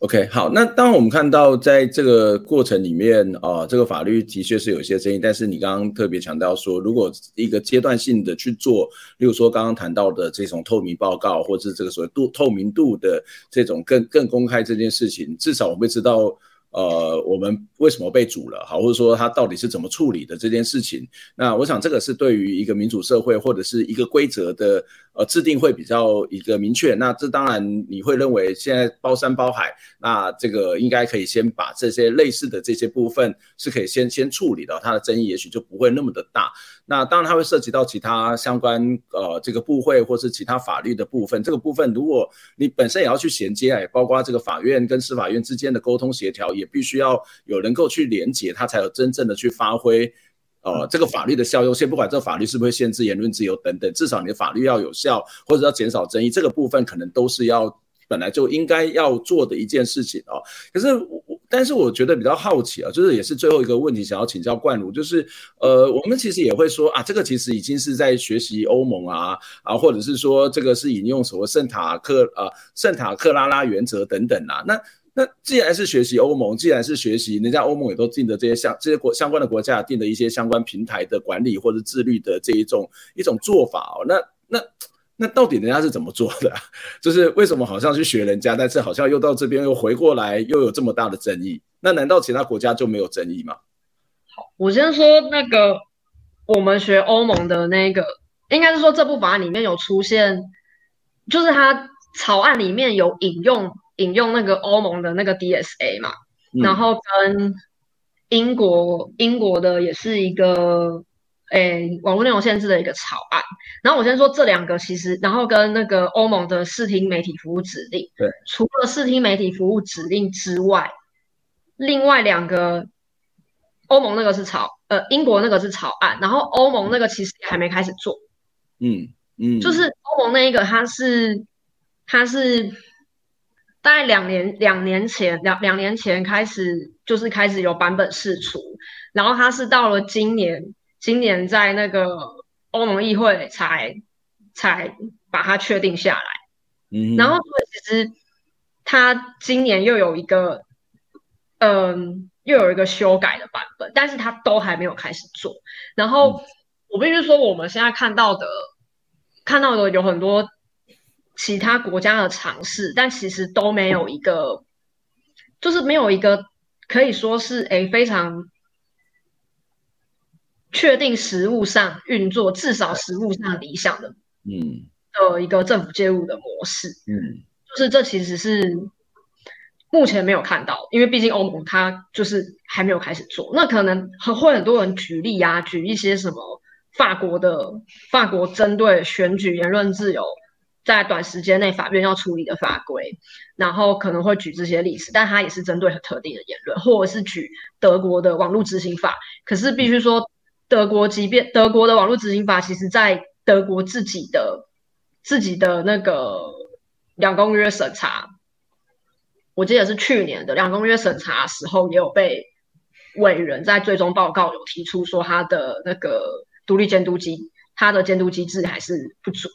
，OK，好，那当然我们看到在这个过程里面啊、呃，这个法律的确是有些争议，但是你刚刚特别强调说，如果一个阶段性的去做，例如说刚刚谈到的这种透明报告，或者是这个所谓度透明度的这种更更公开这件事情，至少我们会知道。呃，我们为什么被阻了？好，或者说他到底是怎么处理的这件事情？那我想这个是对于一个民主社会或者是一个规则的呃制定会比较一个明确。那这当然你会认为现在包山包海，那这个应该可以先把这些类似的这些部分是可以先先处理的，它的争议也许就不会那么的大。那当然，它会涉及到其他相关呃这个部会或是其他法律的部分。这个部分，如果你本身也要去衔接，哎，包括这个法院跟司法院之间的沟通协调，也必须要有能够去连接，它才有真正的去发挥呃这个法律的效用。先不管这个法律是不是限制言论自由等等，至少你的法律要有效，或者要减少争议，这个部分可能都是要本来就应该要做的一件事情哦。可是我。但是我觉得比较好奇啊，就是也是最后一个问题，想要请教冠儒，就是呃，我们其实也会说啊，这个其实已经是在学习欧盟啊啊，或者是说这个是引用什么圣塔克啊圣塔克拉拉原则等等啊。那那既然是学习欧盟，既然是学习人家欧盟也都定的这些相这些国相关的国家定的一些相关平台的管理或者自律的这一种一种做法哦，那那。那到底人家是怎么做的？[LAUGHS] 就是为什么好像去学人家，但是好像又到这边又回过来，又有这么大的争议？那难道其他国家就没有争议吗？好，我先说那个我们学欧盟的那个，应该是说这部法案里面有出现，就是它草案里面有引用引用那个欧盟的那个 DSA 嘛，嗯、然后跟英国英国的也是一个。诶，网络内容限制的一个草案。然后我先说这两个，其实然后跟那个欧盟的视听媒体服务指令，对，除了视听媒体服务指令之外，另外两个，欧盟那个是草，呃，英国那个是草案，然后欧盟那个其实还没开始做，嗯嗯，就是欧盟那一个它是它是。大概两年两年前两两年前开始就是开始有版本试出，然后它是到了今年今年在那个欧盟议会才才把它确定下来。嗯，然后其实他今年又有一个嗯又有一个修改的版本，但是他都还没有开始做。然后我必须说，我们现在看到的看到的有很多。其他国家的尝试，但其实都没有一个，就是没有一个可以说是诶非常确定实务上运作，至少实务上理想的，嗯，的一个政府介入的模式，嗯，就是这其实是目前没有看到，因为毕竟欧盟它就是还没有开始做，那可能会很多人举例啊，举一些什么法国的法国针对选举言论自由。在短时间内，法院要处理的法规，然后可能会举这些例子，但它也是针对很特定的言论，或者是举德国的网络执行法。可是必须说，德国即便德国的网络执行法，其实在德国自己的自己的那个两公约审查，我记得是去年的两公约审查的时候，也有被委员在最终报告有提出说，他的那个独立监督机，他的监督机制还是不足。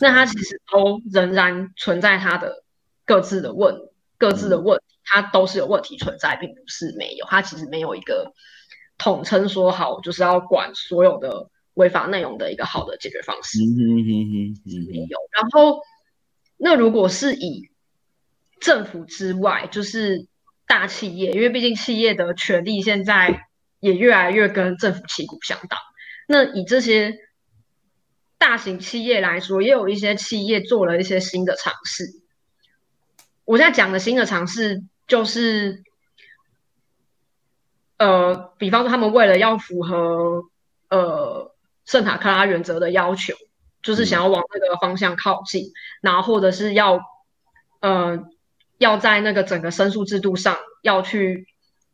那他其实都仍然存在他的各自的问各自的问题，它都是有问题存在，并不是没有。他其实没有一个统称说好，就是要管所有的违法内容的一个好的解决方式。然后，那如果是以政府之外，就是大企业，因为毕竟企业的权利现在也越来越跟政府旗鼓相当。那以这些。大型企业来说，也有一些企业做了一些新的尝试。我现在讲的新的尝试，就是，呃，比方说他们为了要符合呃圣塔克拉原则的要求，就是想要往那个方向靠近，嗯、然后或者是要，呃，要在那个整个申诉制度上要去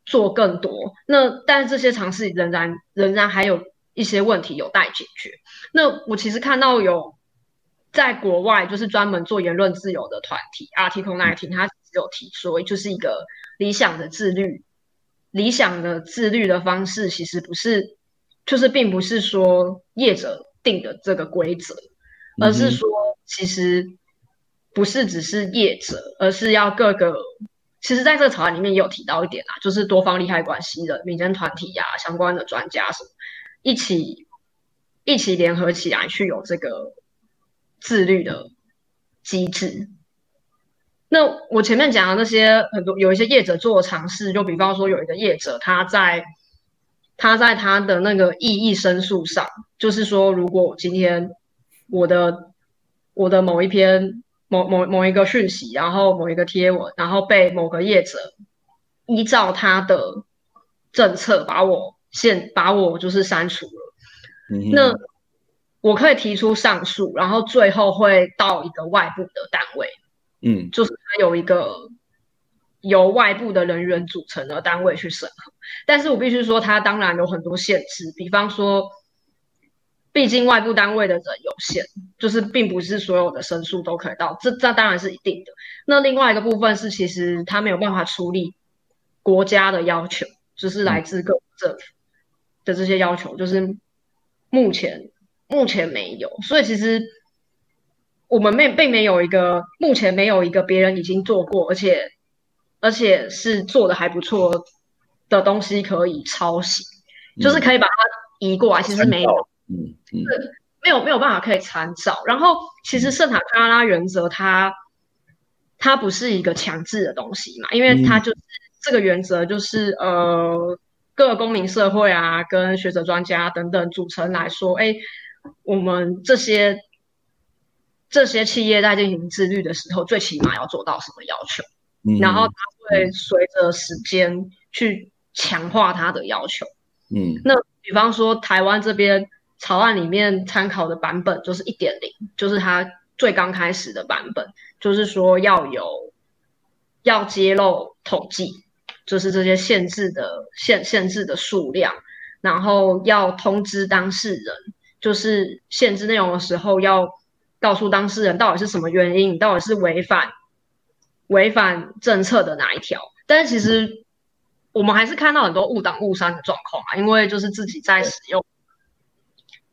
做更多。那但是这些尝试仍然仍然还有。一些问题有待解决。那我其实看到有在国外就是专门做言论自由的团体，Article 19，他有提说，就是一个理想的自律，理想的自律的方式，其实不是，就是并不是说业者定的这个规则，而是说其实不是只是业者，而是要各个，其实在这个草案里面也有提到一点啊，就是多方利害关系的民间团体呀、啊，相关的专家什么。一起一起联合起来去有这个自律的机制。那我前面讲的那些很多有一些业者做的尝试，就比方说有一个业者他在他在他的那个异议申诉上，就是说如果今天我的我的某一篇某某某一个讯息，然后某一个贴文，然后被某个业者依照他的政策把我。限把我就是删除了，嗯，那我可以提出上诉，然后最后会到一个外部的单位，嗯，就是它有一个由外部的人员组成的单位去审核。但是我必须说，它当然有很多限制，比方说，毕竟外部单位的人有限，就是并不是所有的申诉都可以到，这这当然是一定的。那另外一个部分是，其实它没有办法处理国家的要求，就是来自各政府。嗯的这些要求，就是目前目前没有，所以其实我们没并没有一个目前没有一个别人已经做过，而且而且是做的还不错的东西可以抄袭，嗯，就是可以把它移过来。其实没有，嗯嗯，没有没有办法可以参照。然后其实圣塔克拉拉原则它它不是一个强制的东西嘛，因为它就是，嗯，这个原则就是呃。各个公民社会啊，跟学者专家等等组成来说，哎，我们这些这些企业在进行自律的时候，最起码要做到什么要求？嗯，然后它会随着时间去强化它的要求。嗯，那比方说台湾这边草案里面参考的版本就是一点零，就是它最刚开始的版本，就是说要有要揭露统计。就是这些限制的限限制的数量，然后要通知当事人，就是限制内容的时候要告诉当事人到底是什么原因，到底是违反违反政策的哪一条。但是其实我们还是看到很多误挡误删的状况啊，因为就是自己在使用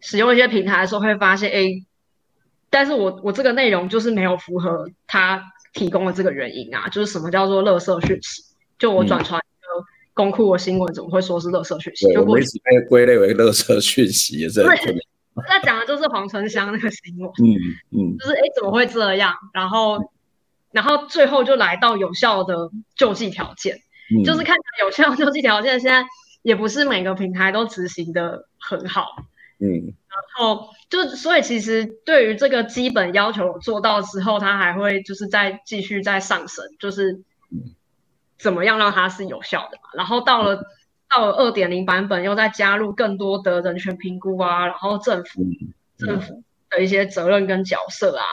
使用一些平台的时候会发现，哎，但是我我这个内容就是没有符合他提供的这个原因啊，就是什么叫做垃圾讯息？就我转传。嗯公库的新闻怎么会说是垃圾讯息？对，我们一直被归类为垃圾讯息，也 [LAUGHS] 那讲的就是黄春香那个新闻，嗯嗯，就是哎，怎么会这样？然后，然后最后就来到有效的救济条件，嗯、就是看有效救济条件，现在也不是每个平台都执行的很好，嗯，然后就所以其实对于这个基本要求做到之后，它还会就是再继续再上升，就是。怎么样让它是有效的嘛？然后到了到了二点零版本，又再加入更多的人权评估啊，然后政府政府的一些责任跟角色啊，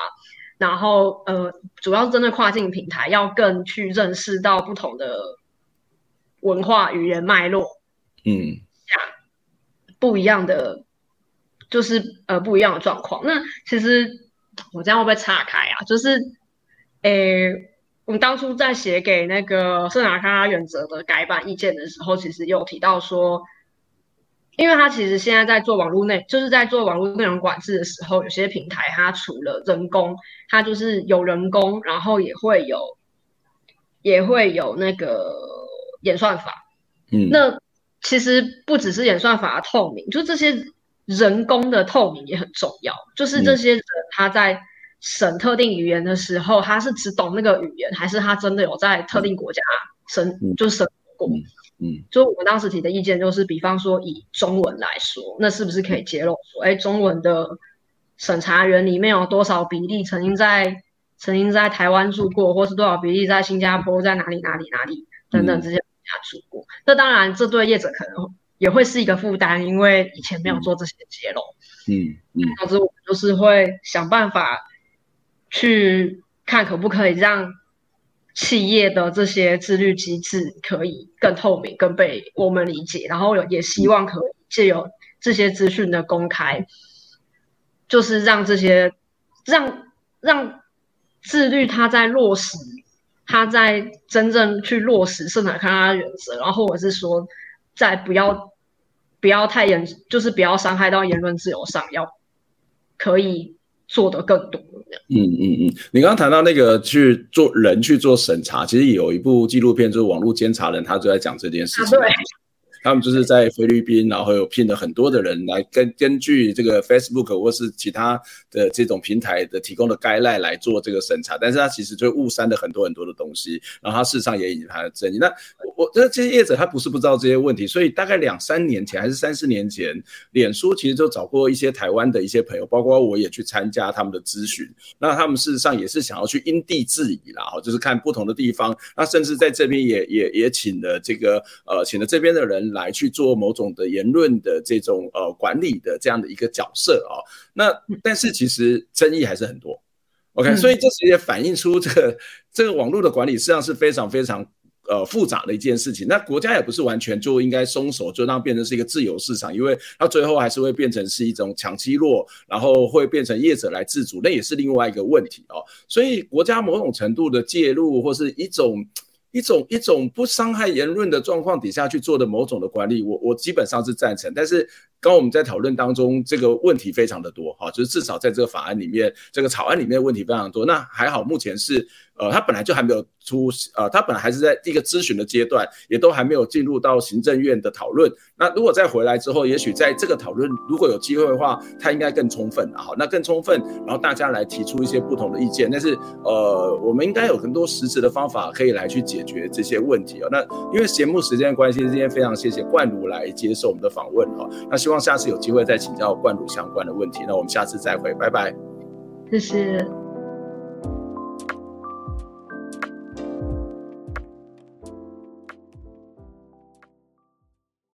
然后呃，主要是针对跨境平台，要更去认识到不同的文化语言脉络，嗯，不一样的就是呃不一样的状况。那其实我这样会不会岔开啊？就是诶。我们当初在写给那个圣达卡拉原则的改版意见的时候，其实有提到说，因为他其实现在在做网络内，就是在做网络内容管制的时候，有些平台它除了人工，它就是有人工，然后也会有，也会有那个演算法。嗯，那其实不只是演算法的透明，就这些人工的透明也很重要，就是这些人他在。审特定语言的时候，他是只懂那个语言，还是他真的有在特定国家审、嗯、就是生活过？嗯，嗯，就我们当时提的意见就是，比方说以中文来说，那是不是可以揭露说，哎，中文的审查员里面有多少比例曾经在曾经在台湾住过，或是多少比例在新加坡，在哪里哪里哪里等等这些国家住过？嗯、那当然，这对业者可能也会是一个负担，因为以前没有做这些揭露。嗯嗯，导致我们就是会想办法。去看可不可以让企业的这些自律机制可以更透明、更被我们理解，然后也希望可以借由这些资讯的公开，就是让这些让让自律它在落实，它在真正去落实圣塔克拉原则，然后或者是说在不要不要太严，就是不要伤害到言论自由上，要可以。做得更多，嗯嗯嗯，你刚刚谈到那个去做人去做审查，其实有一部纪录片，就是网络监察人，他就在讲这件事情。啊他们就是在菲律宾，然后有聘了很多的人来根根据这个 Facebook 或是其他的这种平台的提供的 guideline 来做这个审查，但是他其实就误删了很多很多的东西，然后他事实上也引发了争议。那我觉得这些业者他不是不知道这些问题，所以大概两三年前还是三四年前，脸书其实就找过一些台湾的一些朋友，包括我也去参加他们的咨询。那他们事实上也是想要去因地制宜啦，哈就是看不同的地方，那甚至在这边也也也请了这个呃请了这边的人。来去做某种的言论的这种呃管理的这样的一个角色啊、哦，那但是其实争议还是很多，OK，、嗯、所以这其实也反映出这个 [LAUGHS] 这个网络的管理实际上是非常非常呃复杂的一件事情。那国家也不是完全就应该松手，就让变成是一个自由市场，因为它最后还是会变成是一种抢欺弱，然后会变成业者来自主，那也是另外一个问题哦。所以国家某种程度的介入或是一种。一种一种不伤害言论的状况底下去做的某种的管理，我我基本上是赞成。但是刚我们在讨论当中，这个问题非常的多哈，就是至少在这个法案里面，这个草案里面问题非常多。那还好，目前是。呃，他本来就还没有出，呃，他本来还是在一个咨询的阶段，也都还没有进入到行政院的讨论。那如果再回来之后，也许在这个讨论如果有机会的话，他应该更充分啊，好，那更充分，然后大家来提出一些不同的意见。但是，呃，我们应该有很多实质的方法可以来去解决这些问题哦。那因为节目时间的关系，今天非常谢谢冠儒来接受我们的访问啊。那希望下次有机会再请教冠儒相关的问题。那我们下次再会，拜拜，谢谢。